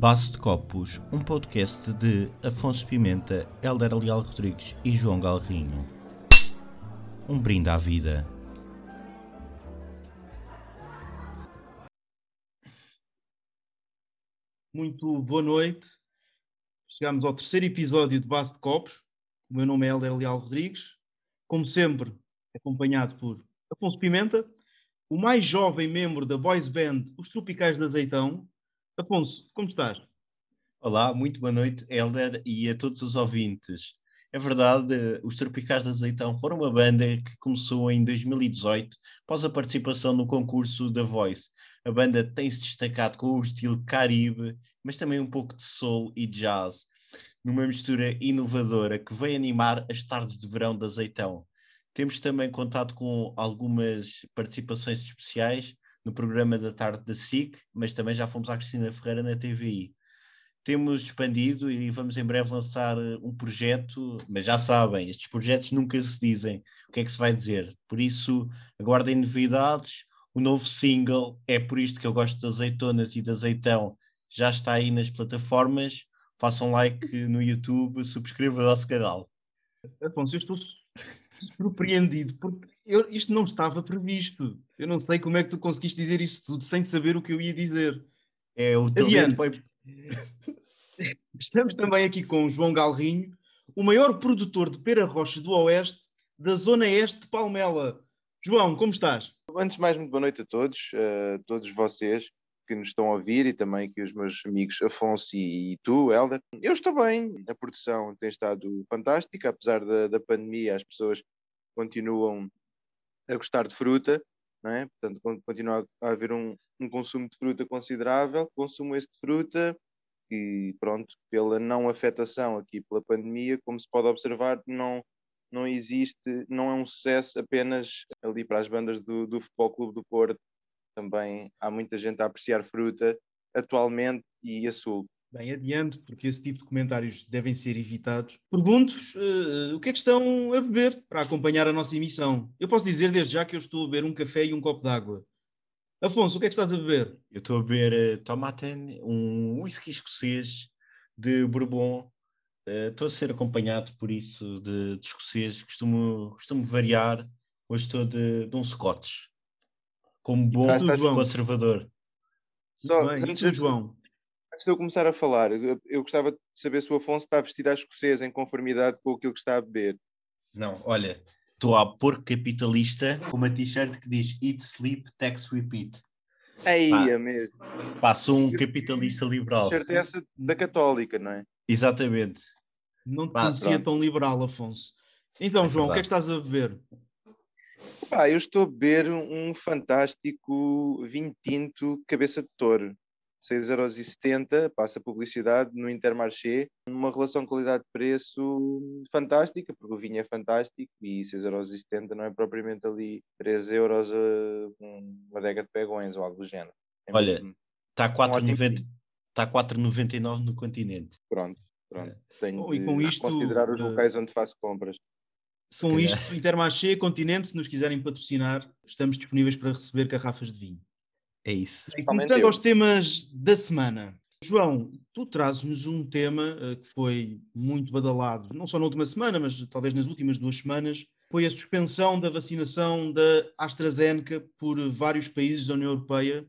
Base de Copos, um podcast de Afonso Pimenta, Helder Leal Rodrigues e João Galrinho. Um brinde à vida. Muito boa noite. Chegamos ao terceiro episódio de Base de Copos. O meu nome é Helder Leal Rodrigues. Como sempre, acompanhado por Afonso Pimenta, o mais jovem membro da boys band Os Tropicais de Azeitão. Afonso, como estás? Olá, muito boa noite, Helder, e a todos os ouvintes. É verdade, os Tropicais de Azeitão foram uma banda que começou em 2018, após a participação no concurso da Voice. A banda tem-se destacado com o estilo caribe, mas também um pouco de soul e jazz, numa mistura inovadora que vem animar as tardes de verão de Azeitão. Temos também contado com algumas participações especiais no programa da tarde da SIC, mas também já fomos à Cristina Ferreira na TVI. Temos expandido e vamos em breve lançar um projeto, mas já sabem, estes projetos nunca se dizem o que é que se vai dizer. Por isso, aguardem novidades. O novo single é por isto que eu gosto de azeitonas e de azeitão. Já está aí nas plataformas. Façam like no YouTube, subscrevam o nosso canal. Afonso, eu estou surpreendido, porque eu, isto não estava previsto. Eu não sei como é que tu conseguiste dizer isso tudo sem saber o que eu ia dizer. É o Adiante. Foi... Estamos também aqui com o João Galrinho, o maior produtor de pera rocha do Oeste, da zona este de Palmela. João, como estás? Antes de mais, muito boa noite a todos, a todos vocês que nos estão a ouvir e também aqui os meus amigos Afonso e, e tu, Helder. Eu estou bem, a produção tem estado fantástica, apesar da, da pandemia, as pessoas continuam a gostar de fruta, não é? portanto, continua a haver um, um consumo de fruta considerável, consumo esse de fruta e pronto, pela não afetação aqui pela pandemia, como se pode observar, não, não existe, não é um sucesso apenas ali para as bandas do, do Futebol Clube do Porto também há muita gente a apreciar fruta atualmente e a sul. Bem, adiante, porque esse tipo de comentários devem ser evitados. Pergunto-vos uh, o que é que estão a beber para acompanhar a nossa emissão. Eu posso dizer desde já que eu estou a beber um café e um copo d'água. Afonso, o que é que estás a beber? Eu estou a beber uh, Tomaten, um whisky escocês de Bourbon. Uh, estou a ser acompanhado por isso de, de escocês. Costumo, costumo variar. Hoje estou de, de um Scotch como bom conservador. Só, bem, antes, de, João? Antes de eu começar a falar, eu, gostava de saber se o Afonso está vestido à escocesa em conformidade com aquilo que está a beber. Não, olha, estou a porco capitalista com uma t-shirt que diz Eat, Sleep, Tax, Repeat. Aí é mesmo. Pá, um capitalista liberal. T-shirt é essa da católica, não é? Exatamente. Não te Pá, conhecia pronto. tão liberal, Afonso. Então, é João, verdade. o que é que estás a beber? Pá, eu estou a beber um fantástico vinho tinto cabeça de touro. 6,70€, passa publicidade no Intermarché, numa relação qualidade-preço fantástica, porque o vinho é fantástico e 6,70€ não é propriamente ali 3 euros uma adega de pegões ou algo do género. É Olha, está a 4,99 tá 4,99 no continente. Pronto, pronto. É. Tenho oh, e com isto, considerar os locais onde faço compras. Com isto, Intermarché, Continente, se nos quiserem patrocinar, estamos disponíveis para receber garrafas de vinho. É isso. Começando aos temas da semana. João, tu trazes-nos um tema uh, que foi muito badalado, não só na última semana, mas talvez nas últimas duas semanas, foi a suspensão da vacinação da AstraZeneca por vários países da União Europeia,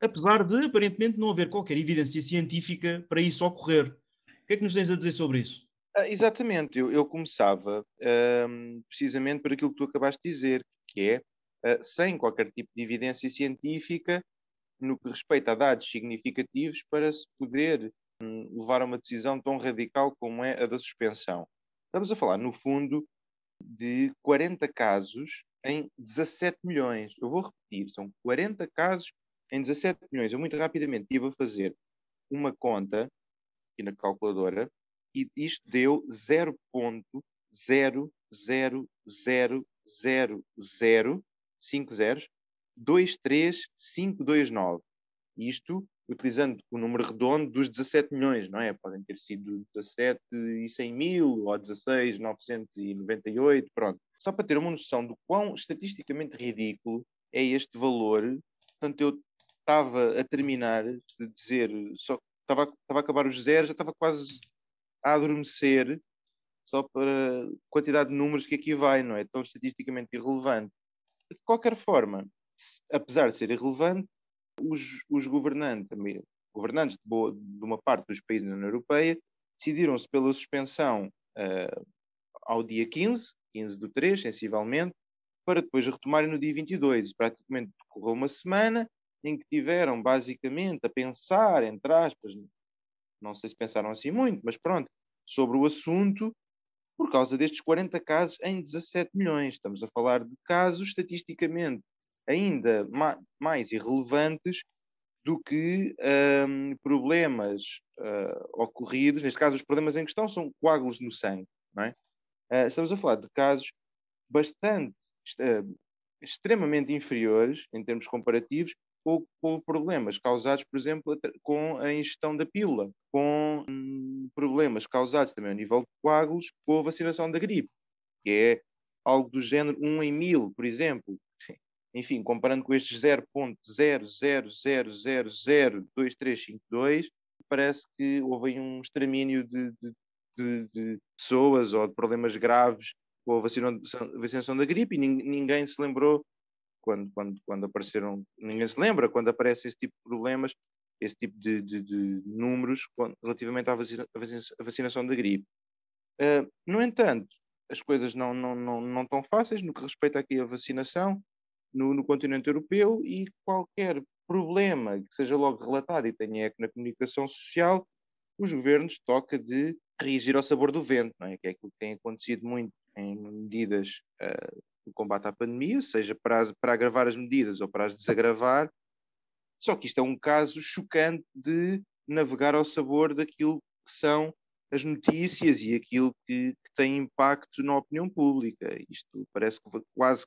apesar de aparentemente não haver qualquer evidência científica para isso ocorrer. O que é que nos tens a dizer sobre isso? Ah, exatamente, eu, eu começava um, precisamente por aquilo que tu acabaste de dizer, que é, eh, sem qualquer tipo de evidência científica no que respeita a dados significativos para se poder hum, levar a uma decisão tão radical como é a da suspensão. Estamos a falar, no fundo, de 40 casos em 17 milhões. Eu vou repetir, são 40 casos em 17 milhões. Eu muito rapidamente estive a fazer uma conta aqui na calculadora e isto deu 0.00000 50 23529. Isto utilizando o número redondo dos 17 milhões, não é? Podem ter sido 17 e 100 mil ou 16, 998, pronto. Só para ter uma noção do quão estatisticamente ridículo é este valor, portanto, eu estava a terminar de dizer, só estava, estava a acabar os zeros, já estava quase a adormecer, só para a quantidade de números que aqui vai, não é? Tão estatisticamente irrelevante. De qualquer forma, apesar de ser irrelevante, os, os governantes, governantes de, boa, de, uma parte dos países da União Europeia decidiram-se pela suspensão uh, ao dia 15, 15 do 3, sensivelmente, para depois retomarem no dia 22. Praticamente correu uma semana em que tiveram basicamente a pensar, entre aspas, não sei se pensaram assim muito, mas pronto, sobre o assunto por causa destes 40 casos em 17 milhões. Estamos a falar de casos estatisticamente ainda ma mais irrelevantes do que um, problemas uh, ocorridos, neste caso os problemas em questão são coágulos no sangue, é? Uh, estamos a falar de casos bastante, uh, extremamente inferiores em termos comparativos ou com problemas causados, por exemplo, com a ingestão da pílula, com hum, problemas causados também a nível de coágulos com a vacinação da gripe, que é algo do género 1 em 1000, por exemplo. Enfim, comparando com estes 0.000002352, parece que houve um extermínio de, de, de, de pessoas ou de problemas graves com a vacinação da gripe e ninguém se lembrou quando, quando, quando apareceram, ninguém se lembra, quando aparece esse tipo de problemas, esse tipo de, de, de números quando, relativamente à, vacina, vacinação da gripe. Uh, no entanto, as coisas não, não, não, não estão fáceis no que respeita aqui à vacinação no, no continente europeu e qualquer problema que seja logo relatado e tenha eco na comunicação social, os governos toca de reagir ao sabor do vento, não é? que é aquilo que tem acontecido muito em medidas uh, do combate à pandemia, seja para, as, para agravar as medidas ou para as desagravar. Só que isto é um caso chocante de navegar ao sabor daquilo que são as notícias e aquilo que, que tem impacto na opinião pública. Isto parece quase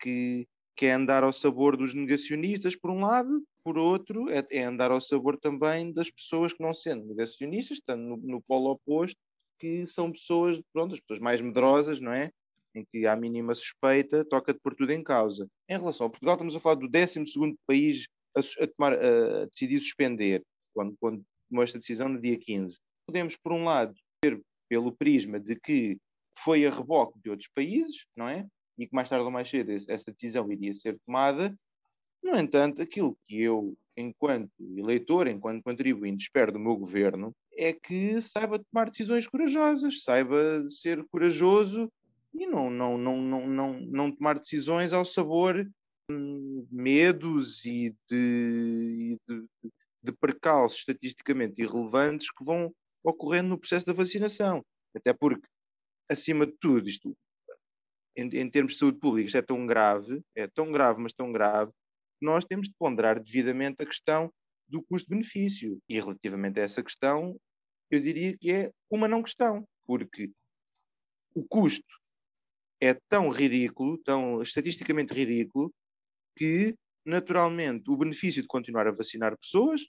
que, que é andar ao sabor dos negacionistas, por um lado, por outro, é, é andar ao sabor também das pessoas que não sendo negacionistas, estando no, no polo oposto, que são pessoas, pronto, as pessoas mais medrosas, não é? Em que há mínima suspeita, toca-de por tudo em causa. Em relação a Portugal, estamos a falar do 12 país a, a, tomar, a, decidir suspender, quando, quando tomou esta decisão no dia 15. Podemos, por um lado, ver pelo prisma de que foi a reboque de outros países, não é? E que mais tarde ou mais cedo essa decisão iria ser tomada. No entanto, aquilo que eu, enquanto eleitor, enquanto contribuinte, espero do meu governo, é que saiba tomar decisões corajosas, saiba ser corajoso e não, não, não, não, não, não tomar decisões ao sabor de medos e de, de, de percalços estatisticamente irrelevantes que vão ocorrendo no processo da vacinação. Até porque, acima de tudo, isto, em, em termos de saúde pública, isto é tão grave, é tão grave, mas tão grave, que nós temos de ponderar devidamente a questão do custo-benefício. E relativamente a essa questão, eu diria que é uma não questão, porque o custo é tão ridículo, tão estatisticamente ridículo, que naturalmente o benefício de continuar a vacinar pessoas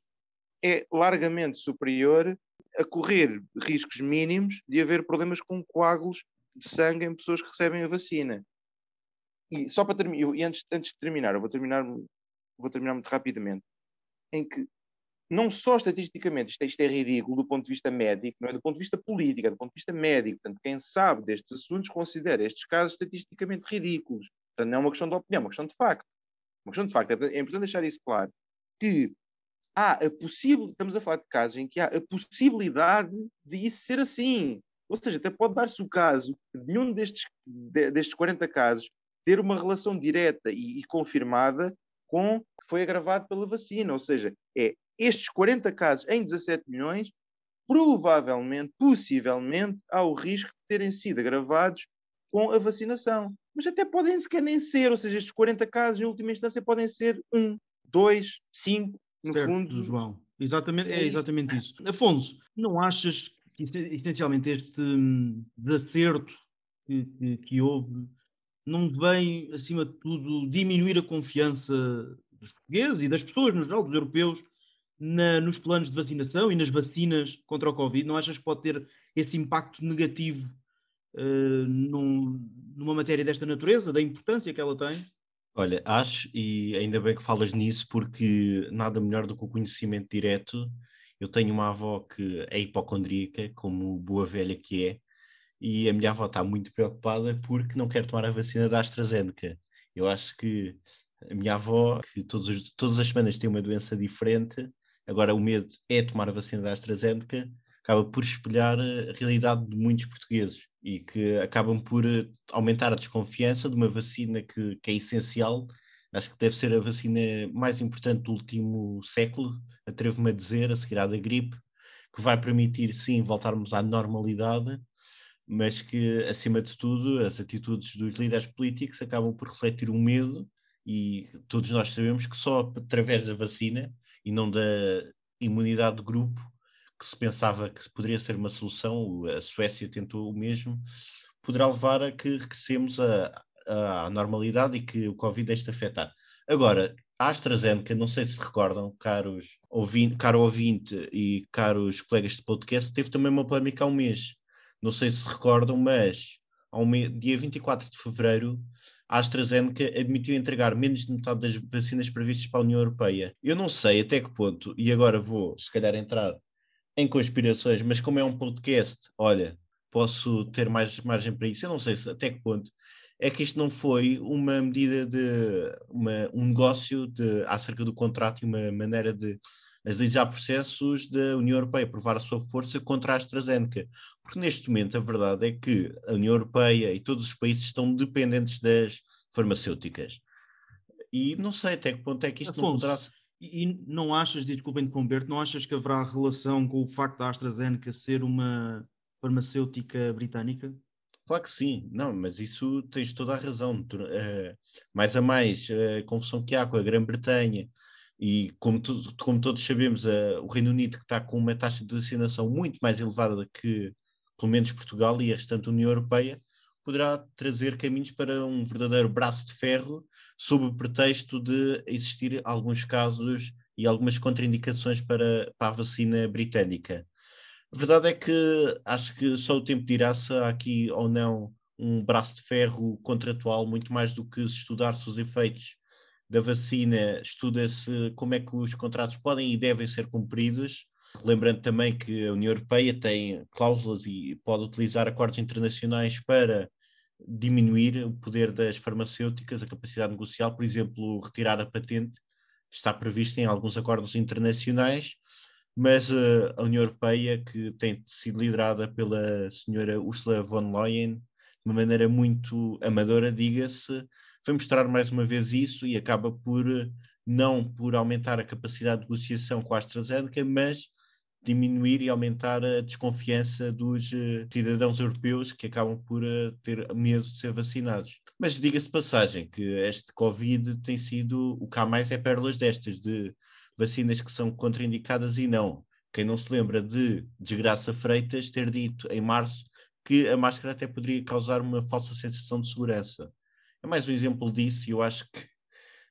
é largamente superior a correr riscos mínimos de haver problemas com coágulos de sangue em pessoas que recebem a vacina. E só para terminar, e antes, antes de terminar, eu vou terminar, vou terminar muito rapidamente, em que não só estatisticamente isto, isto, é ridículo do ponto de vista médico, não é do ponto de vista político, é do ponto de vista médico. Portanto, quem sabe destes assuntos considera estes casos estatisticamente ridículos. Portanto, não é uma questão de opinião, é uma questão de facto. Uma questão de facto. É, é importante deixar isso claro. Que há a possível, estamos a falar de casos em que há a possibilidade de isso ser assim. Ou seja, até pode dar-se o caso de nenhum destes, de, destes 40 casos ter uma relação direta e, e confirmada com que foi agravado pela vacina. Ou seja, é estes 40 casos em 17 milhões, provavelmente, possivelmente, há o risco de terem sido agravados com a vacinação. Mas até podem sequer nem ser, ou seja, estes 40 casos, em última instância, podem ser um, dois, cinco, no certo, fundo. João, exatamente, é, é exatamente isso. Afonso, não achas que essencialmente este hum, desacerto que, que, que houve não vem, acima de tudo, diminuir a confiança dos portugueses e das pessoas, no geral, dos europeus, na, nos planos de vacinação e nas vacinas contra o Covid? Não achas que pode ter esse impacto negativo uh, num, numa matéria desta natureza, da importância que ela tem? Olha, acho, e ainda bem que falas nisso, porque nada melhor do que o conhecimento direto Eu tenho uma avó que é hipocondríaca, como boa velha que é, e a minha avó está muito preocupada porque não quer tomar a vacina da AstraZeneca. Eu acho que a minha avó, que todos, todas as semanas tem uma doença diferente, agora o medo é tomar a vacina da AstraZeneca, acaba por espelhar a realidade de muitos portugueses e que acabam por eh, aumentar a desconfiança de uma vacina que, que é essencial. Acho que deve ser a vacina mais importante do último século, atrevo-me a dizer, a seguir à da gripe, que vai permitir, sim, voltarmos à normalidade, mas que, acima de tudo, as atitudes dos líderes políticos acabam por refletir o medo, e todos nós sabemos que só através da vacina e não da imunidade de grupo que se pensava que poderia ser uma solução, a Suécia tentou o mesmo, poderá levar a que regressemos à normalidade e que o Covid deixe de afetar. Agora, a AstraZeneca, não sei se recordam, caros ouvinte, caro ouvinte e caros colegas de podcast, teve também uma polémica há um mês. Não sei se recordam, mas ao dia 24 de fevereiro, a AstraZeneca admitiu entregar menos de metade das vacinas previstas para a União Europeia. Eu não sei até que ponto, e agora vou, se calhar, entrar em conspirações, mas como é um podcast, olha, posso ter mais margem para isso. Eu não sei se, até que ponto é que isto não foi uma medida de uma, um negócio de, acerca do contrato e uma maneira de agilizar processos da União Europeia, provar a sua força contra a AstraZeneca. Porque neste momento a verdade é que a União Europeia e todos os países estão dependentes das farmacêuticas. E não sei até que ponto é que isto Afonso, não poderá e não achas, desculpa interromper não achas que haverá relação com o facto da AstraZeneca ser uma farmacêutica britânica? Claro que sim, não, mas isso tens toda a razão. Uh, mais a mais, a confusão que há com a Grã-Bretanha e, como, tu, como, todos sabemos, uh, o Reino Unido que está com uma taxa de vacinação muito mais elevada que, pelo menos, Portugal e a restante União Europeia, poderá trazer caminhos para um verdadeiro braço de ferro sob o pretexto de existir alguns casos e algumas contraindicações para, para a vacina britânica. A verdade é que acho que só o tempo dirá se há aqui ou não um braço de ferro contratual, muito mais do que se estudar-se os efeitos da vacina, estuda-se como é que os contratos podem e devem ser cumpridos. Lembrando também que a União Europeia tem cláusulas e pode utilizar acordos internacionais para diminuir o poder das farmacêuticas, a capacidade negocial, por exemplo, retirar a patente, está previsto em alguns acordos internacionais, mas uh, a União Europeia, que tem sido liderada pela senhora Ursula von Leyen, de uma maneira muito amadora, diga-se, vai mostrar mais uma vez isso e acaba por, não por aumentar a capacidade de negociação com a AstraZeneca, mas diminuir e aumentar a desconfiança dos uh, cidadãos europeus que acabam por uh, ter medo de ser vacinados. Mas diga-se passagem que este Covid tem sido o há mais é pérolas destas, de vacinas que são contraindicadas e não. Quem não se lembra de Desgraça Freitas ter dito em março que a máscara até poderia causar uma falsa sensação de segurança. É mais um exemplo disso e eu acho que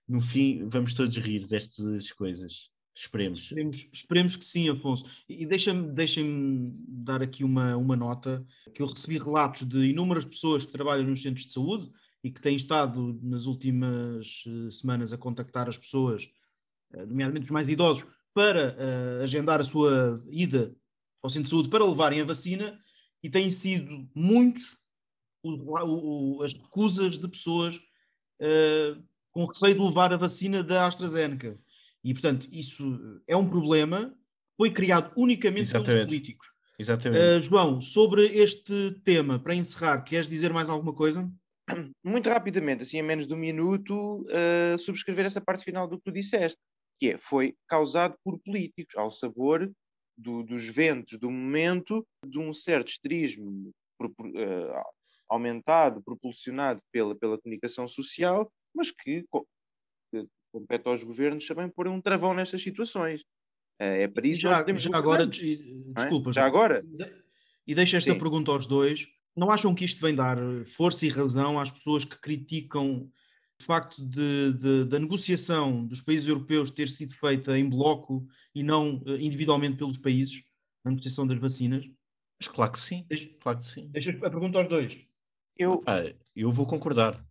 no fim vamos todos rir destas coisas. Esperemos. Esperemos, esperemos que sim, Afonso. E deixa-me deixa dar aqui uma, uma nota, que eu recebi relatos de inúmeras pessoas que trabalham nos centros de saúde e que têm estado nas últimas uh, semanas a contactar as pessoas, uh, nomeadamente os mais idosos, para uh, agendar a sua ida ao centro de saúde para levarem a vacina e têm sido muitos os, o, as recusas de pessoas com receio de levar a vacina da AstraZeneca. E, portanto, isso é um problema que foi criado unicamente Exatamente. pelos políticos. Exatamente. Uh, João, sobre este tema, para encerrar, queres dizer mais alguma coisa? Muito rapidamente, assim, em menos de um minuto, uh, subscrever essa parte final do que tu disseste, que é, foi causado por políticos, ao sabor do, dos ventos do momento, de um certo esterismo uh, aumentado, propulsionado pela, pela comunicação social, mas que compete aos governos também pôr um travão nestas situações. Eh, é para isso já, que nós já agora, é? desculpa, é? já agora. E deixa esta Sim. pergunta aos dois. Não acham que isto vem dar força e razão às pessoas que criticam o facto de, de, da negociação dos países europeus ter sido feita em bloco e não eh, individualmente pelos países, a negociação das vacinas? Mas claro que sim. Deixa, claro que sim. Deixa a pergunta aos dois. Eu, ah, eu vou concordar.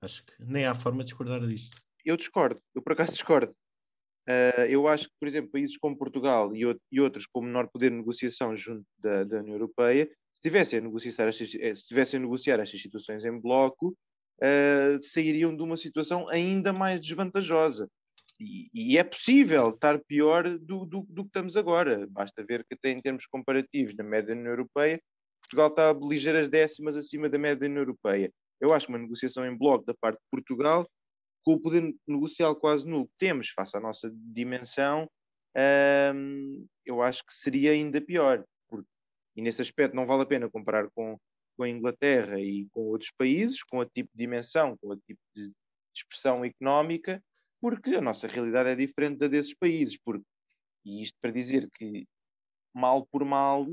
Acho que nem há forma de discordar disto. Eu discordo, eu por acaso discordo. Uh, eu acho que, por exemplo, países como Portugal e, e outros com menor poder de negociação junto da, da União Europeia, se tivessem a negociar estas, eh, se tivessem a negociar estas situações em bloco, uh, sairiam de uma situação ainda mais desvantajosa. E, e é possível estar pior do, do, do, que estamos agora. Basta ver que, até em termos comparativos, na média da União Europeia, Portugal está ligeiras décimas acima da média da União Europeia. Eu acho uma negociação em bloco da parte de Portugal com o poder negocial quase nulo que temos face à nossa dimensão, hum, eu acho que seria ainda pior. Porque, e nesse aspecto não vale a pena comparar com, com a Inglaterra e com outros países, com o tipo de dimensão, com o tipo de expressão económica, porque a nossa realidade é diferente da desses países. Porque, e isto para dizer que, mal por mal,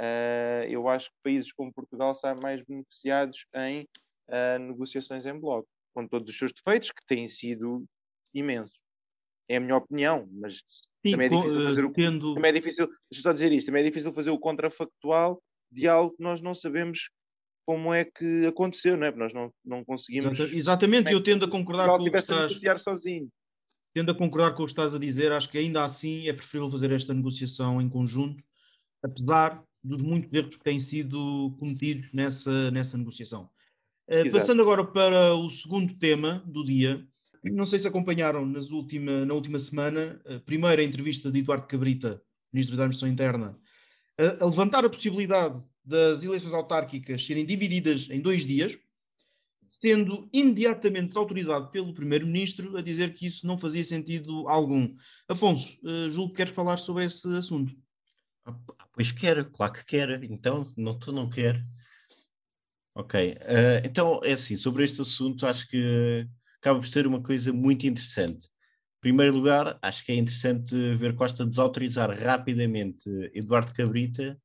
uh, eu acho que países como Portugal saem mais beneficiados em uh, negociações em bloco com todos os seus defeitos, que têm sido imensos. É a minha opinião, mas Sim, também é difícil fazer o. Tendo... Também é difícil, deixa só dizer isto, também é difícil fazer o contrafactual de algo que nós não sabemos como é que aconteceu, não é? Porque nós não, não conseguimos. Exatamente, e eu tendo a concordar com o que estás... negociar sozinho. Tendo a concordar com o que estás a dizer, acho que ainda assim é preferível fazer esta negociação em conjunto, apesar dos muitos erros que têm sido cometidos nessa, nessa negociação. Uh, passando agora para o segundo tema do dia, não sei se acompanharam nas última, na última semana a primeira entrevista de Eduardo Cabrita, Ministro da Administração Interna, a, a levantar a possibilidade das eleições autárquicas serem divididas em dois dias, sendo imediatamente desautorizado pelo Primeiro-Ministro a dizer que isso não fazia sentido algum. Afonso, uh, julgo que queres falar sobre esse assunto. Pois quero, claro que quero. Então, não, tu não quer. Ok, uh, então é assim, sobre este assunto acho que acaba por ser uma coisa muito interessante. Em primeiro lugar, acho que é interessante ver Costa desautorizar rapidamente Eduardo Cabrita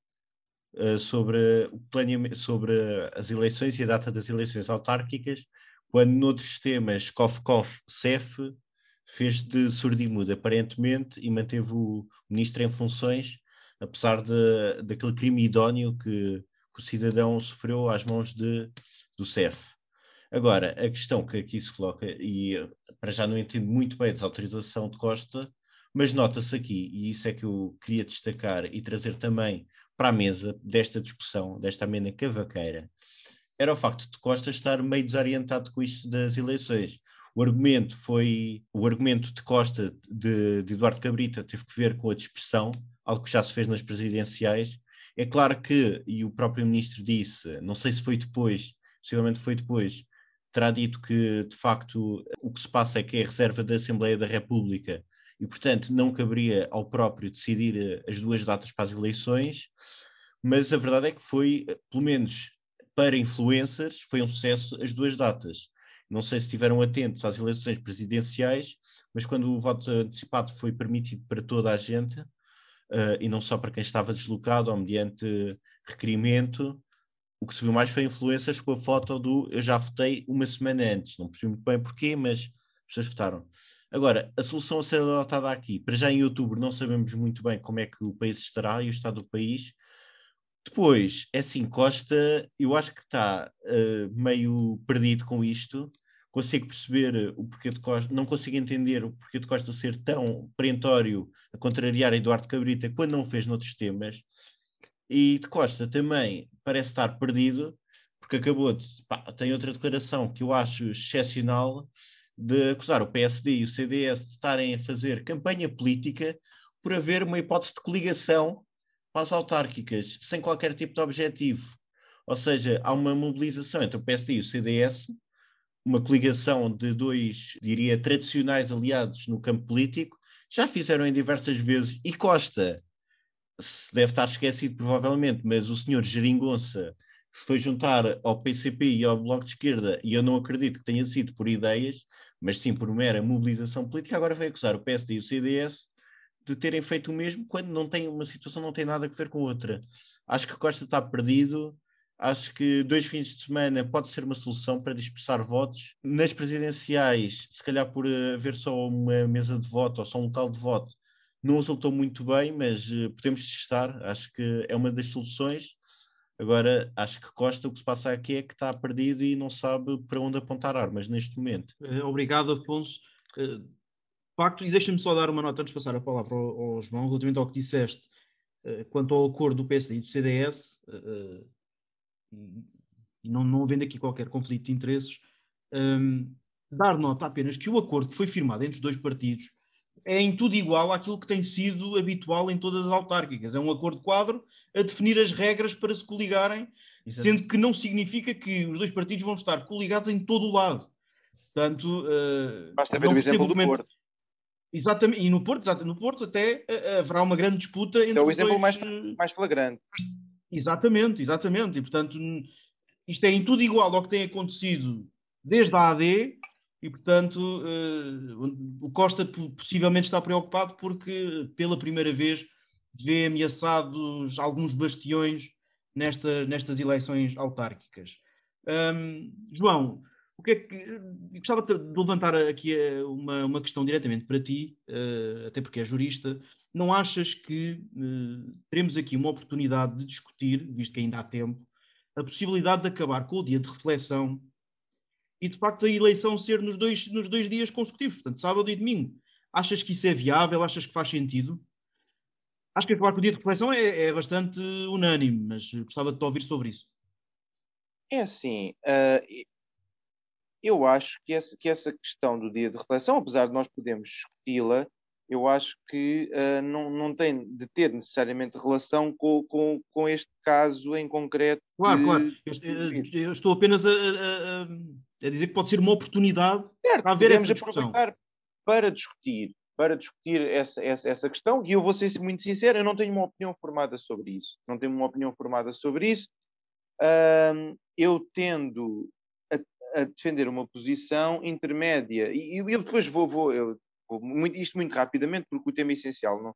uh, sobre, o planeamento, sobre as eleições e a data das eleições autárquicas, quando noutros temas COF-COF, CEF, fez de surdo aparentemente, e manteve o ministro em funções, apesar de, daquele crime idóneo que que o cidadão sofreu às mãos de, do CEF. Agora, a questão que aqui se coloca, e para já não entendo muito bem a desautorização de Costa, mas nota-se aqui, e isso é que eu queria destacar e trazer também para a mesa desta discussão, desta amena cavaqueira, era o facto de Costa estar meio desorientado com isto das eleições. O argumento foi, o argumento de Costa, de, de Eduardo Cabrita, teve que ver com a dispersão, algo que já se fez nas presidenciais, é claro que, e o próprio ministro disse, não sei se foi depois, possivelmente foi depois, terá dito que, de facto, o que se passa é que é a reserva da Assembleia da República e, portanto, não caberia ao próprio decidir eh, as duas datas para as eleições, mas a verdade é que foi, eh, pelo menos para influencers, foi um sucesso as duas datas. Não sei se estiveram atentos às eleições presidenciais, mas quando o voto antecipado foi permitido para toda a gente, uh, e não só para quem estava deslocado ou mediante requerimento. O que se viu mais foi influências com a foto do eu já votei uma semana antes. Não percebi muito bem porquê, mas as pessoas votaram. Agora, a solução a ser adotada aqui, para já em outubro não sabemos muito bem como é que o país estará e o estado do país. Depois, é assim, Costa, eu acho que está uh, meio perdido com isto, consigo perceber o porquê de Costa, não consigo entender o porquê de Costa ser tão perentório a contrariar Eduardo Cabrita quando não fez noutros temas. E de Costa também parece estar perdido, porque acabou de. Pá, tem outra declaração que eu acho excepcional de acusar o PSD e o CDS de estarem a fazer campanha política por haver uma hipótese de coligação para as autárquicas, sem qualquer tipo de objetivo. Ou seja, há uma mobilização entre o PSD e o CDS uma coligação de dois, diria, tradicionais aliados no campo político, já fizeram em diversas vezes, e Costa, se deve estar esquecido provavelmente, mas o senhor Geringonça, se foi juntar ao PCP e ao Bloco de Esquerda, e eu não acredito que tenha sido por ideias, mas sim por mera mobilização política, agora vai acusar o PSD e o CDS de terem feito o mesmo, quando não tem uma situação não tem nada a ver com outra. Acho que Costa está perdido, Acho que dois fins de semana pode ser uma solução para dispersar votos. Nas presidenciais, se calhar por haver só uma mesa de voto ou só um local de voto, não resultou muito bem, mas uh, podemos testar. Acho que é uma das soluções. Agora, acho que Costa, o que se passa aqui é que está perdido e não sabe para onde apontar armas neste momento. Eh, obrigado, Afonso. Uh, facto, e deixa-me só dar uma nota antes de passar a palavra ao, ao João, relativamente ao que disseste quanto ao acordo do PSD e do CDS, e não, não havendo aqui qualquer conflito de interesses, um, dar nota apenas que o acordo que foi firmado entre os dois partidos é em tudo igual àquilo que tem sido habitual em todas as autárquicas. É um acordo quadro a definir as regras para se coligarem, Exato. sendo que não significa que os dois partidos vão estar coligados em todo o lado. Portanto, uh, basta ver o exemplo do Porto. Exatamente, e no Porto, exatamente, no Porto até uh, haverá uma grande disputa entre É o exemplo dois... mais, mais flagrante. Exatamente, exatamente. E portanto, isto é em tudo igual ao que tem acontecido desde a AD, e portanto uh, o Costa possivelmente está preocupado porque pela primeira vez vê ameaçados alguns bastiões nesta, nestas eleições autárquicas. Um, João, o que é que, gostava de levantar aqui eh, uma, uma questão diretamente para ti, uh, até porque é jurista. Não achas que teremos aqui uma oportunidade de discutir, visto que ainda há tempo, a possibilidade de acabar com o dia de reflexão e de facto a eleição ser nos dois, nos dois dias consecutivos, portanto, sábado e domingo. Achas que isso é viável? Achas que faz sentido? Acho que acabar com o dia de reflexão é, é bastante unânime, mas gostava de te ouvir sobre isso. É assim, eu acho que essa, que essa questão do dia de reflexão, apesar de nós podermos discuti-la, eu acho que uh, não, não tem de ter necessariamente relação com, com, com este caso em concreto. Claro, de... claro. Eu, eu, estou apenas a, a, a, dizer que pode ser uma oportunidade certo, para haver essa aproveitar para discutir, para discutir essa, essa, essa questão, e eu vou ser muito sincero, eu não tenho uma opinião formada sobre isso. Não tenho uma opinião formada sobre isso. Uh, eu tendo a, defender uma posição intermédia, e, e eu depois vou, vou eu muito, isto muito rapidamente, porque o tema essencial não,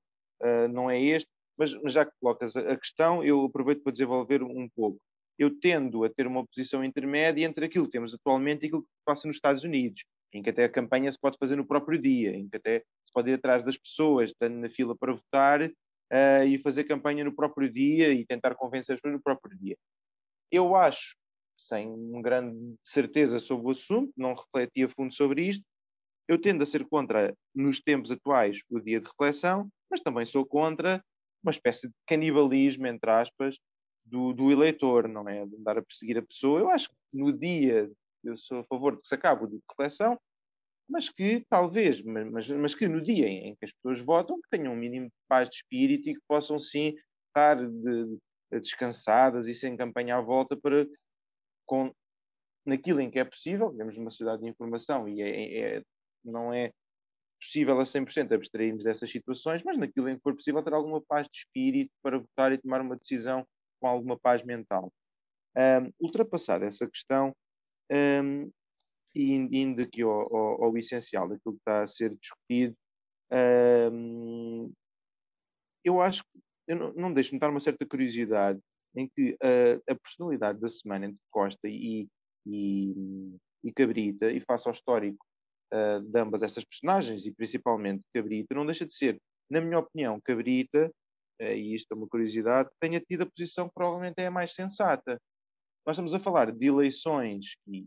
uh, não é este, mas, mas, já que colocas a, a, questão, eu aproveito para desenvolver um pouco. Eu tendo a ter uma posição intermédia entre aquilo que temos atualmente e aquilo que passa nos Estados Unidos, em que até a campanha se pode fazer no próprio dia, em que até se pode ir atrás das pessoas, estando na fila para votar, uh, e fazer campanha no próprio dia e tentar convencer as pessoas no próprio dia. Eu acho, sem grande certeza sobre o assunto, não refleti a fundo sobre isto, eu tendo a ser contra, nos tempos atuais, o dia de reflexão, mas também sou contra uma espécie de canibalismo, entre aspas, do, do eleitor, não é? De andar a perseguir a pessoa. Eu acho que no dia, eu sou a favor de que se acabe o dia de reflexão, mas que talvez, mas, mas que no dia em que as pessoas votam, que tenham um mínimo de paz de espírito e que possam sim estar de, descansadas e sem campanha à volta para, com, naquilo em que é possível, vivemos numa sociedade de informação e é, é, não é possível a 100% abstrairmos dessas situações, mas naquilo em que for possível ter alguma paz de espírito para votar e tomar uma decisão com alguma paz mental. Um, ultrapassada essa questão, um, e indo aqui ao, ao, ao, essencial daquilo que está a ser discutido, um, eu acho que eu não, não deixo-me dar uma certa curiosidade em que a, a personalidade da semana entre Costa e, e, e Cabrita, e face ao histórico uh, de ambas estas personagens, e principalmente Cabrita, não deixa de ser, na minha opinião, Cabrita, uh, e isto é uma curiosidade, tenha tido a posição que provavelmente é a mais sensata. Nós estamos a falar de eleições, e,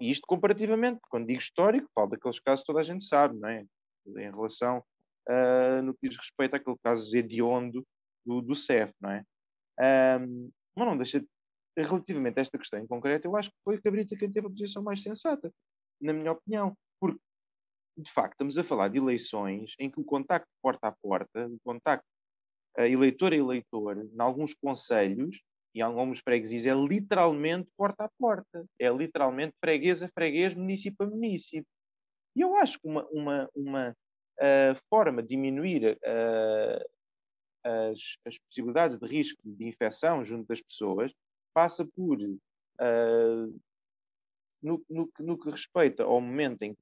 e isto comparativamente, quando digo histórico, falo daqueles casos que toda a gente sabe, não é? Em relação uh, no que diz respeito àquele caso hediondo do, do CEF, não é? Um, mas não deixa de, relativamente a esta questão em concreto, eu acho que foi Cabrita quem teve a posição mais sensata, na minha opinião. Porque, de facto, estamos a falar de eleições em que o contacto porta a porta, o contacto uh, eleitor a eleitor, em alguns conselhos e em alguns freguesias, é literalmente porta a porta. É literalmente freguês a freguês, município a município. E eu acho que uma, uma, uma uh, forma de diminuir uh, as, as, possibilidades de risco de infecção junto das pessoas passa por, uh, no, no, no, que respeita ao momento em que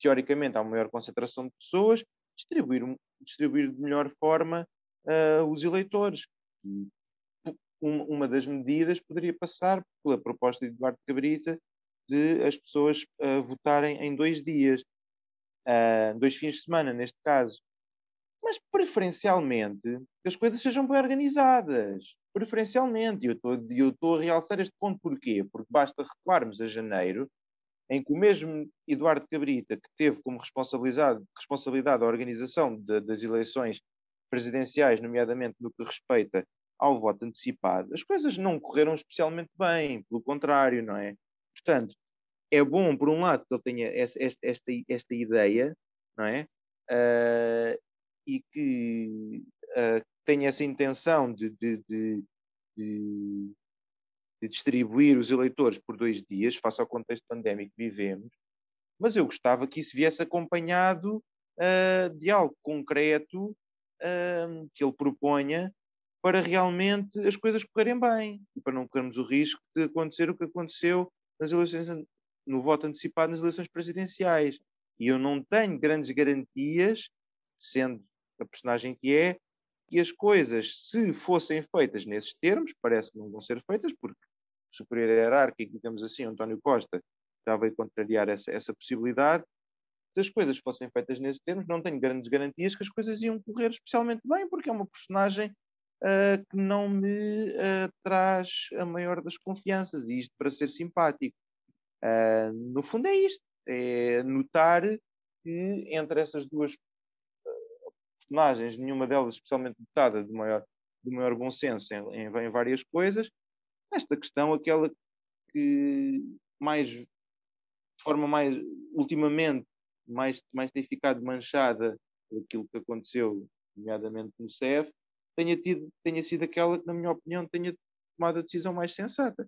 teoricamente há uma maior concentração de pessoas, distribuir, distribuir de melhor forma uh, os eleitores. Um, uma das medidas poderia passar pela proposta de Eduardo Cabrita de as pessoas uh, votarem em dois dias, uh, dois fins de semana, neste caso. Mas preferencialmente que as coisas sejam bem organizadas. Preferencialmente. E eu estou a realçar este ponto porquê? Porque basta recuarmos a janeiro em que o mesmo Eduardo Cabrita, que teve como responsabilidade, responsabilidade a organização de, das eleições presidenciais, nomeadamente no que respeita ao voto antecipado, as coisas não correram especialmente bem, pelo contrário, não é? Portanto, é bom, por um lado, que ele tenha esta, esta, esta ideia, não é? Uh, e que uh, tenha essa intenção de, de, de, de, distribuir os eleitores por dois dias, face ao contexto pandémico que vivemos, mas eu gostava que isso viesse acompanhado uh, de algo concreto uh, que ele proponha para realmente as coisas correrem bem e para não corrermos o risco de acontecer o que aconteceu nas eleições, no voto antecipado nas eleições presidenciais. E eu não tenho grandes garantias, sendo a personagem que é, que as coisas, se fossem feitas nesses termos, parece que não vão ser feitas, porque o superior hierárquico, digamos assim, António Costa, estava a contrariar essa, essa possibilidade. Se as coisas fossem feitas nesses termos, não tenho grandes garantias que as coisas iam correr especialmente bem, porque é uma personagem uh, que não me uh, traz a maior das confianças, e isto para ser simpático. Uh, no fundo é isto, é notar que entre essas duas personagens, nenhuma delas especialmente dotada de maior, de maior bom senso em, em, em várias coisas, esta questão, aquela que mais, de forma mais, ultimamente, mais, mais tem ficado manchada aquilo que aconteceu, nomeadamente no CEF, tenha, tido, tenha sido aquela que, na minha opinião, tenha tomado a decisão mais sensata.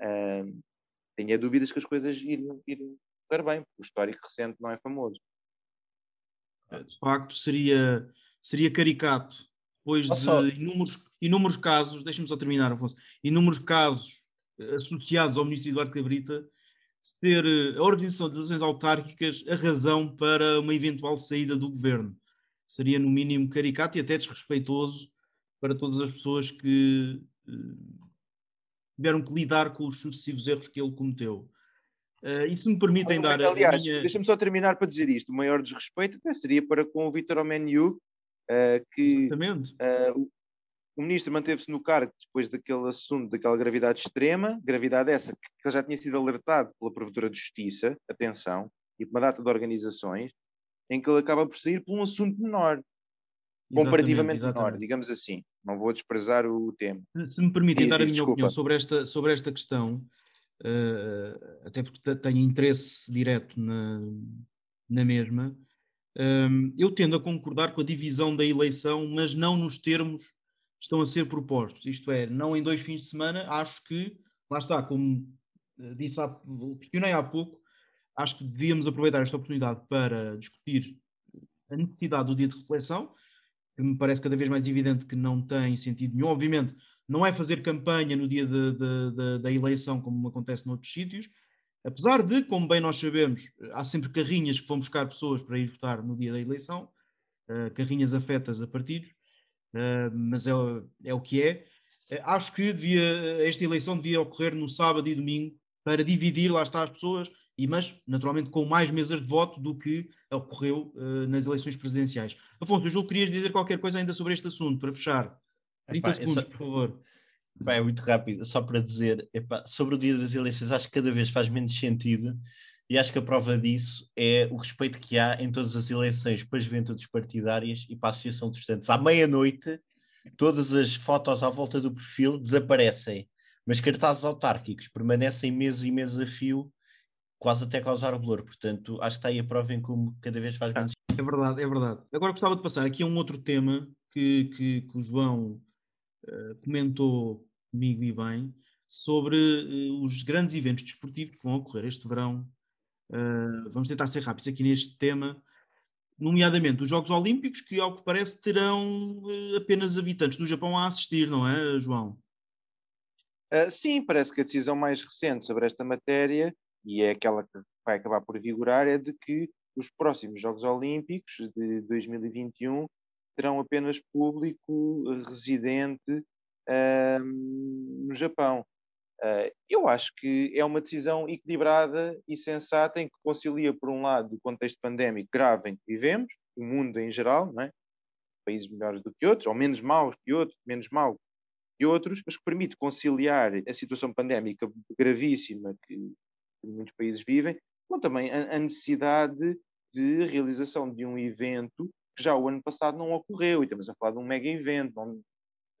Uh, tenho dúvidas que as coisas iriam, iriam correr bem, porque o histórico recente não é famoso. De facto, seria, seria caricato, depois de inúmeros, inúmeros casos, deixa-me só terminar, Afonso, inúmeros casos eh, associados ao ministro Eduardo Cabrita, ser eh, a organização das eleições autárquicas a razão para uma eventual saída do governo. Seria, no mínimo, caricato e até desrespeitoso para todas as pessoas que uh, tiveram que lidar com os sucessivos erros que ele cometeu. Uh, e se me permitem dar aliás, minha... deixa-me só terminar para dizer isto. O maior desrespeito até seria para com o Vitor Omeniu, uh, que uh, o ministro manteve-se no cargo depois daquele assunto, daquela gravidade extrema, gravidade essa que já tinha sido alertado pela Provedora de Justiça, atenção, e por uma data de organizações, em que ele acaba por sair por um assunto menor, comparativamente exatamente, exatamente. menor, digamos assim. Não vou desprezar o tema. Se me permitem dar a minha desculpa. opinião sobre esta, sobre esta questão, até porque tenho interesse direto na, na mesma, um, eu tendo a concordar com a divisão da eleição, mas não nos termos que estão a ser propostos. Isto é, não em dois fins de semana, acho que, lá está, como eh, disse há, questionei há pouco, acho que devíamos aproveitar esta oportunidade para discutir a necessidade do dia de reflexão, que me parece cada vez mais evidente que não tem sentido nenhum. Obviamente, não é fazer campanha no dia de, de, de, da eleição, como acontece noutros sítios, apesar de, como bem nós sabemos, há sempre carrinhas que vão buscar pessoas para ir votar no dia da eleição, uh, carrinhas afetas a partidos, uh, mas é, é, o que é. Uh, acho que devia, esta eleição devia ocorrer no sábado e domingo para dividir, lá está, as pessoas, e, mas naturalmente com mais mesas de voto do que ocorreu nas eleições presidenciais. Afonso, eu julgo que querias dizer qualquer coisa ainda sobre este assunto, para fechar. 30 epá, segundos, só, por favor. Epá, é muito rápido, só para dizer, epá, sobre o dia das eleições, acho que cada vez faz menos sentido e acho que a prova disso é o respeito que há em todas as eleições para as juventudes partidárias e para a Associação dos Estudantes. À meia-noite, todas as fotos à volta do perfil desaparecem, mas cartazes autárquicos permanecem meses e meses a fio, quase até causar bolor. Portanto, acho que está aí a prova em como cada vez faz menos É verdade, é verdade. Agora gostava de passar aqui a um outro tema que, que, que o João comentou comigo e bem sobre uh, os grandes eventos desportivos que vão ocorrer este verão. Uh, vamos tentar ser rápidos aqui neste tema, nomeadamente os Jogos Olímpicos, que, ao que parece, terão apenas habitantes do Japão a assistir, não é, João? sim, parece que a decisão mais recente sobre esta matéria, e é aquela que vai acabar por vigorar, é de que os próximos Jogos Olímpicos de 2021 terão apenas público residente uh, no Japão. Uh, eu acho que é uma decisão equilibrada e sensata em que concilia, por um lado, o contexto pandémico grave em que vivemos, o mundo em geral, não é? países melhores do que outros, ou menos maus que outros, menos mau que outros, mas que permite conciliar a situação pandémica gravíssima que muitos países vivem, como também a, a necessidade de realização de um evento que já o ano passado não ocorreu, e estamos a falar de um mega evento, onde,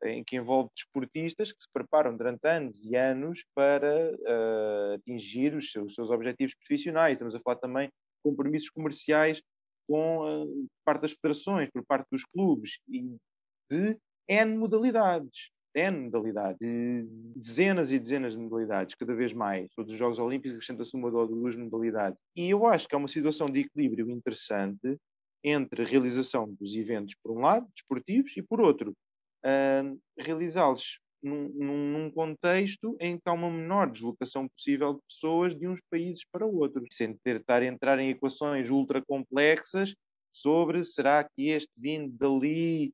em que envolve desportistas que se preparam durante anos e anos para uh, atingir os seus, os seus, objetivos profissionais. Estamos a falar também de compromissos comerciais com uh, parte das federações, por parte dos clubes, e de N modalidades. N modalidades, de dezenas e dezenas de modalidades, cada vez mais. Todos os Jogos Olímpicos acrescentam-se uma ou duas modalidades. E eu acho que é uma situação de equilíbrio interessante entre a realização dos eventos, por um lado, desportivos, e por outro, uh, realizá-los num, num, contexto em que há uma menor deslocação possível de pessoas de uns países para outros, sem ter estar a entrar em equações ultra complexas sobre será que este vindo dali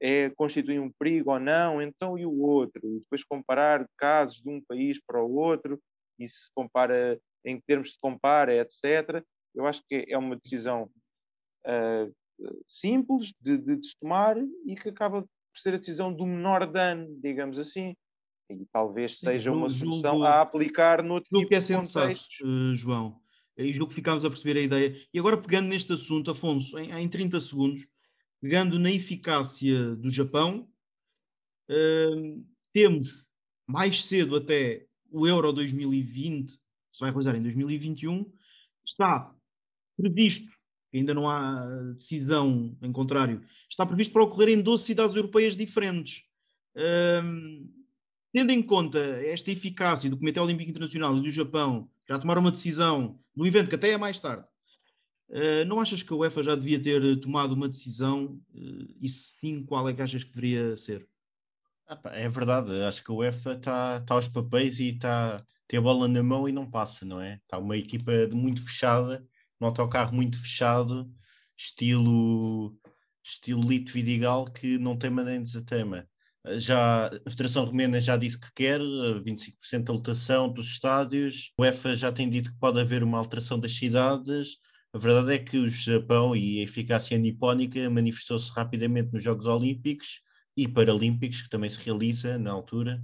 é, constitui um perigo ou não, então e o outro, e depois comparar casos de um país para o outro, e se compara, em que termos se compara, etc. Eu acho que é uma decisão uh, simples de, de, de, se tomar e que acaba por ser a decisão do menor dano, digamos assim. E talvez seja uma solução a aplicar no tipo que é sensato, uh, João. E julgo que ficámos a perceber a ideia. E agora, pegando neste assunto, Afonso, em, em 30 segundos, pegando na eficácia do Japão, uh, temos mais cedo até o Euro 2020, se vai realizar em 2021, está previsto ainda não há decisão em contrário, está previsto para ocorrer em 12 cidades europeias diferentes. Um, tendo em conta esta eficácia do Comitê Olímpico Internacional e do Japão, já tomaram uma decisão no evento que até é mais tarde, uh, não achas que a UEFA já devia ter tomado uma decisão? Uh, e se sim, qual é que achas que deveria ser? é verdade, acho que a UEFA está tá aos papéis e está tem a bola na mão e não passa, não é? Está uma equipa muito fechada um autocarro muito fechado, estilo, estilo Lito Vidigal, que não tem maneiras a tema. Já, a Federação Romena já disse que quer 25% da lotação dos estádios. O EFA já tem dito que pode haver uma alteração das cidades. A verdade é que o Japão e a eficácia nipónica manifestou-se rapidamente nos Jogos Olímpicos e Paralímpicos, que também se realiza na altura,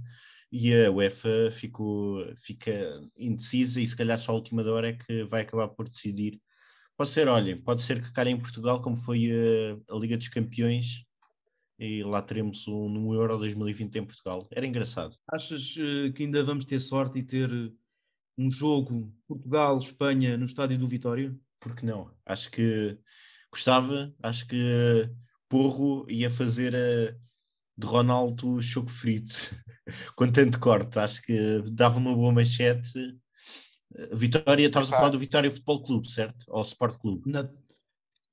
e a UEFA ficou, fica indecisa e se calhar só a última hora é que vai acabar por decidir Pode ser, olhem, pode ser que calhe em Portugal, como foi a, a Liga dos Campeões, e lá teremos um, no Euro 2020 em Portugal. Era engraçado. Achas uh, que ainda vamos ter sorte e ter uh, um jogo Portugal-Espanha no estádio do Vitória? Porque não? Acho que gostava, acho que Porro ia fazer a de Ronaldo choco frito com tanto corte. Acho que dava uma boa manchete Vitória, estavas a falar do Vitória Futebol Clube, certo? Ou Sport Clube? Na...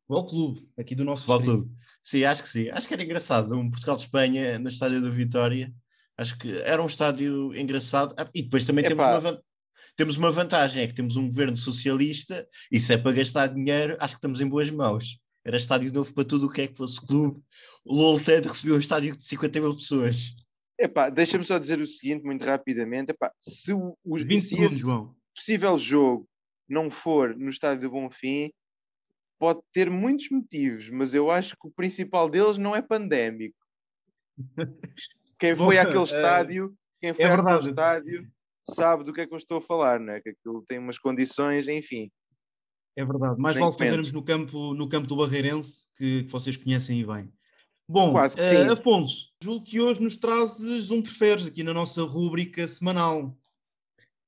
Futebol Clube, aqui do nosso Futebol Clube. Sim, acho que sim. Acho que era engraçado. Um Portugal-Espanha no estádio da Vitória. Acho que era um estádio engraçado. Ah, e depois também temos uma, temos uma vantagem: é que temos um governo socialista e se é para gastar dinheiro, acho que estamos em boas mãos. Era estádio novo para tudo o que é que fosse clube. O Lolted recebeu um estádio de 50 mil pessoas. Epá, deixa-me só dizer o seguinte muito rapidamente. Epá, se os 20 segundos, João possível jogo não for no estádio do Bonfim, pode ter muitos motivos, mas eu acho que o principal deles não é pandémico. Quem foi Bom, àquele uh, estádio, quem foi é àquele estádio sabe do que é que eu estou a falar, não é? Que aquilo tem umas condições, enfim. É verdade, mais vale fazermos no campo, no campo do Barreirense, que, que vocês conhecem e bem. Bom, Quase uh, Afonso, julgo que hoje nos trazes um preferes aqui na nossa rúbrica semanal.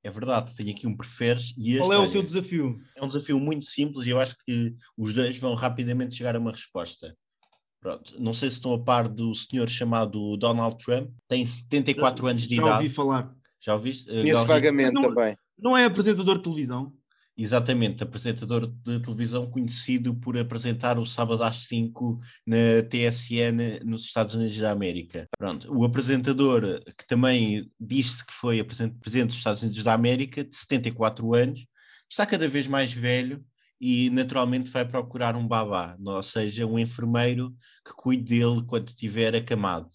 É verdade, tenho aqui um preferes. E este, Qual é o teu desafio? É um desafio muito simples e eu acho que os dois vão rapidamente chegar a uma resposta. Pronto, não sei se estão a par do senhor chamado Donald Trump, tem 74 anos de já idade. Já ouvi falar. Já ouviste? Conheço vagamente não, também. Não é apresentador de televisão? Exatamente, apresentador de televisão conhecido por apresentar o sábado às 5 na TSN nos Estados Unidos da América. Pronto, o apresentador, que também disse que foi presidente dos Estados Unidos da América, de 74 anos, está cada vez mais velho e naturalmente vai procurar um babá, ou seja, um enfermeiro que cuide dele quando estiver acamado.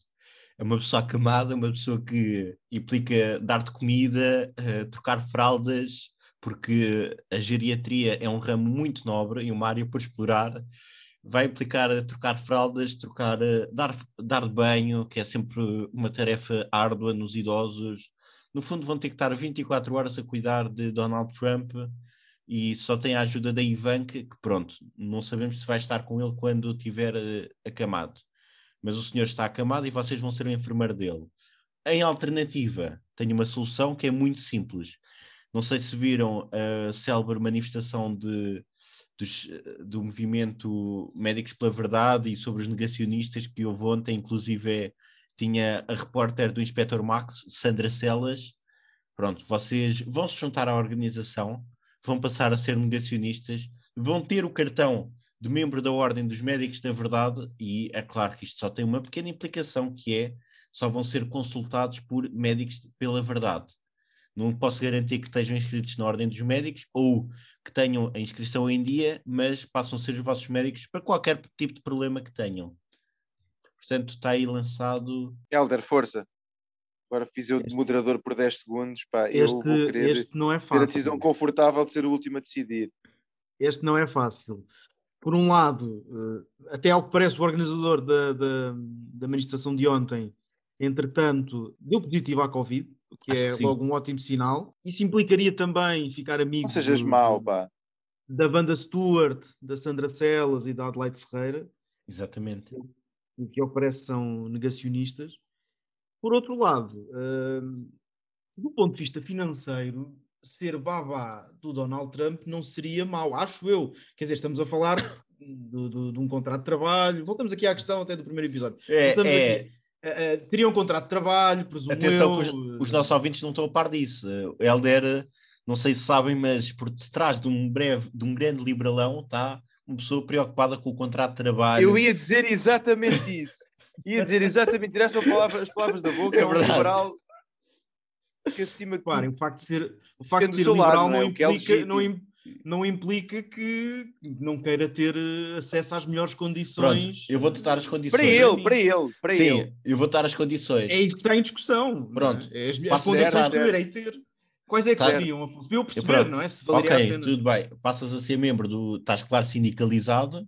É uma pessoa acamada, uma pessoa que implica dar-te comida, uh, trocar fraldas, porque a geriatria é um ramo muito nobre e uma área por explorar. Vai implicar trocar fraldas, trocar, dar, dar banho, que é sempre uma tarefa árdua nos idosos, no fundo vão ter que estar 24 horas a cuidar de Donald Trump e só tem a ajuda da Ivanka, que pronto, não sabemos se vai estar com ele quando tiver uh, acamado. Mas o senhor está acamado e vocês vão ser o enfermeiro dele. Em alternativa, tenho uma solução que é muito simples. Não sei se viram a célebre manifestação de, dos, do movimento Médicos pela Verdade e sobre os negacionistas que houve ontem, inclusive é, tinha a repórter do Inspector Max, Sandra Celas. Pronto, vocês vão se juntar à organização, vão passar a ser negacionistas, vão ter o cartão de membro da Ordem dos Médicos da Verdade, e é claro que isto só tem uma pequena implicação, que é só vão ser consultados por médicos pela verdade. Não posso garantir que estejam inscritos na Ordem dos Médicos ou que tenham a inscrição em dia, mas passam a ser os vossos médicos para qualquer tipo de problema que tenham. Portanto, está aí lançado. Helder, força. Agora fiz eu de moderador por 10 segundos. Pá, este, eu vou querer este não é fácil. ter a decisão confortável de ser o último a decidir. Este não é fácil. Por um lado, eh, até ao que parece o organizador da, da, da manifestação de ontem, entretanto, deu positivo à Covid, o que Acho é que logo um ótimo sinal. Isso implicaria também ficar amigo. Não sejas do, mau, pá. Da banda Stewart, da Sandra Celas e da Adelaide Ferreira. Exatamente. O que ao parece são negacionistas. Por outro lado, hum, do ponto de vista financeiro, ser babá do Donald Trump não seria mau, acho eu. Quer dizer, estamos a falar de, de, de um contrato de trabalho. Voltamos aqui à questão até do primeiro episódio. É, é... Uh, uh, teria um contrato de trabalho, presumo Atenção eu. que os, os, nossos ouvintes não estão a par disso. Uh, Helder, não sei se sabem, mas por detrás de um breve, de um grande liberalão está uma pessoa preocupada com o contrato de trabalho. Eu ia dizer exatamente isso. ia dizer exatamente, tiraste as palavras, as palavras da boca, é, é um liberal que acima de tudo... o facto de ser, o facto de ser liberal não, é? implica, não, não, implica que não queira ter eh, acesso às melhores condições. Pronto, eu vou-te dar as condições. Para ele, para ele, para Sim, ele. eu vou dar as condições. É isso que está em discussão. Pronto. É? As, as condições que eu irei ter. Quais é que tá. seriam, Afonso? Para eu perceber, eu, não é? Se valeria ok, a pena. tudo bem. Passas a ser membro do... Estás, claro, sindicalizado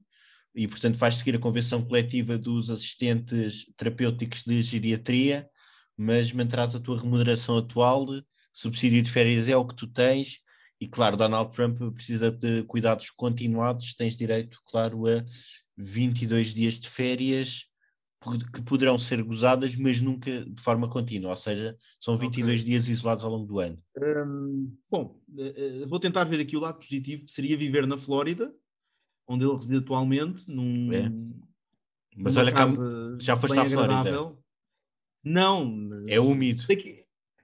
e, portanto, vais seguir a convenção coletiva dos assistentes terapêuticos de geriatria, mas manterás a tua remuneração atual, subsídio de férias é o que tu tens, e, claro, Donald Trump precisa de cuidados continuados, tens direito, claro, a 22 dias de férias que poderão ser gozadas, mas nunca de forma contínua, ou seja, são 22 okay. dias isolados ao longo do ano. Um, bom, uh, vou tentar ver aqui o lado positivo, que seria viver na Flórida, onde ele reside atualmente, num. É. Mas olha cá, já foste à Flórida. Não. É úmido.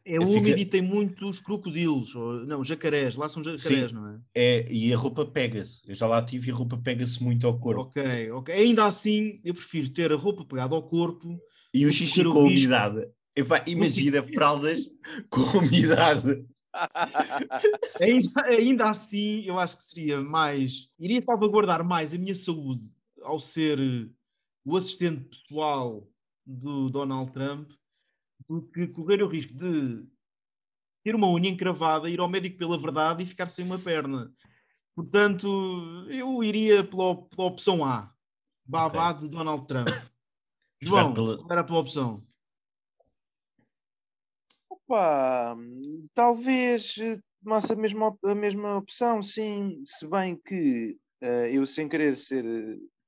É úmido fica... e tem muitos crocodilos, ou, não, jacarés, lá são jacarés, Sim, não é? É, e a roupa pega-se. Eu já lá tive e a roupa pega-se muito ao corpo. Ok, ok. Ainda assim, eu prefiro ter a roupa pegada ao corpo. E o xixi com umidade. Epá, imagina fraldas com umidade. ainda, ainda assim, eu acho que seria mais. Iria salvaguardar mais a minha saúde ao ser o assistente pessoal do Donald Trump do que correr o risco de ter uma unha encravada, ir ao médico pela verdade e ficar sem uma perna. Portanto, eu iria pela, pela opção A, babá okay. de Donald Trump. João, pela... qual era a tua opção? Opa, talvez tomasse a mesma, a mesma opção, sim, se bem que uh, eu sem querer ser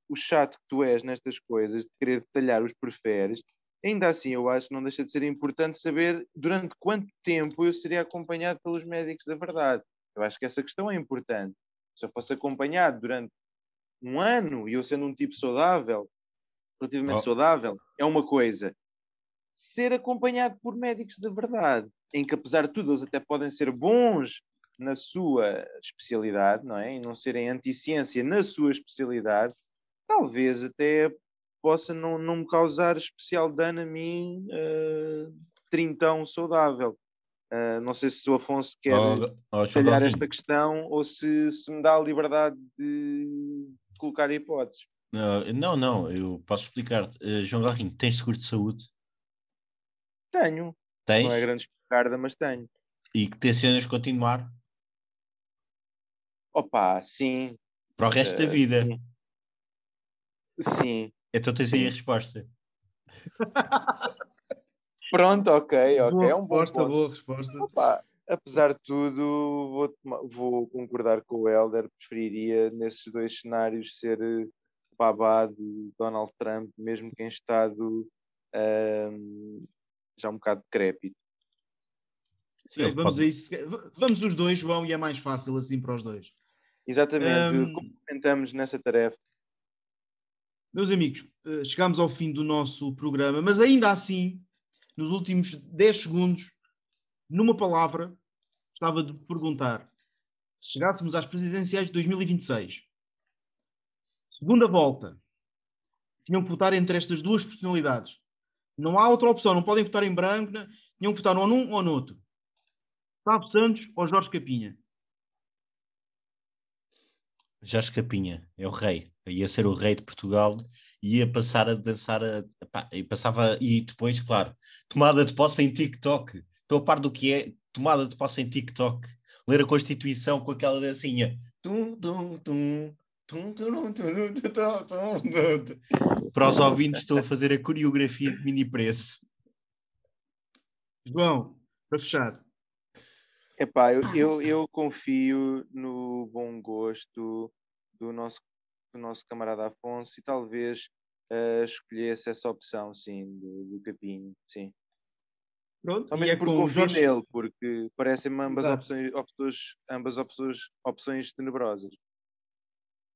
o chato que tu és nestas coisas, de querer detalhar os preferes, Ainda assim, eu acho que não deixa de ser importante saber durante quanto tempo eu seria acompanhado pelos médicos da verdade. Eu acho que essa questão é importante. Se eu fosse acompanhado durante um ano e eu sendo um tipo saudável, relativamente oh. saudável, é uma coisa. Ser acompanhado por médicos da verdade, em que apesar de tudo eles até podem ser bons na sua especialidade, não é? E não serem anti-ciência na sua especialidade, talvez até possa não, não me causar especial dano a mim, uh, trintão saudável. Uh, não sei se o Afonso quer oh, oh, esta questão ou se, se me dá a liberdade de colocar hipóteses. Uh, não, não, eu posso explicar-te. Uh, João Galrinho, tens seguro de saúde? Tenho. Tens? Não é grande especarda, mas tenho. E que tencionas continuar? Opa, sim. Para o resto uh, da vida? Sim. sim. Então tens aí a resposta. Pronto, ok, ok. Boa é um bom resposta, ponto. boa resposta. Opa, apesar de tudo, vou, vou concordar com o Helder. Preferiria, nesses dois cenários, ser eh, babá de Donald Trump, mesmo que em estado ahm, já um bocado decrépito. Sim, ele vamos pode- a isso. Vamos os dois, João, e é mais fácil assim para os dois. Exatamente, Ahm, complementamos nessa tarefa. Meus amigos, eh, chegamos ao fim do nosso programa, mas ainda assim, nos últimos 10 segundos, numa palavra, gostava de perguntar: se chegássemos às presidenciais de 2026, segunda volta, tinham que votar entre estas duas personalidades. Não há outra opção, não podem votar em branco, né? tinham que votar ou num ou no outro. Sábio Santos ou Jorge Capinha? Jorge Capinha é o rei, ia ser o rei de Portugal, ia passar a dançar, a, pá, e passava, e depois, claro, tomada de posse em TikTok, estou a par do que é tomada de posse em TikTok, ler a Constituição com aquela dancinha, tum, tum, tum, para os ouvintes, estou a fazer a coreografia de mini preço. João, para fechar. Epá, eu, eu, eu confio no bom gosto do nosso do nosso camarada Afonso e talvez eh, escolhesse essa opção, sim, do, do Capinho, sim. Pronto, e mesmo é porque confio Jorge... nele, porque parecem-me ambas, Exato. opções, opções, ambas opções, opções tenebrosas.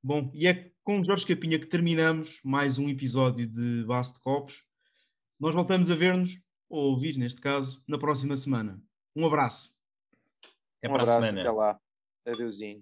Bom, e é com Jorge Capinha que terminamos mais um episódio de Base de Copos. Nós voltamos a ver-nos, ou ouvir neste caso, na próxima semana. Um abraço. Até um para a abraço, semana. até lá. Adeusinho.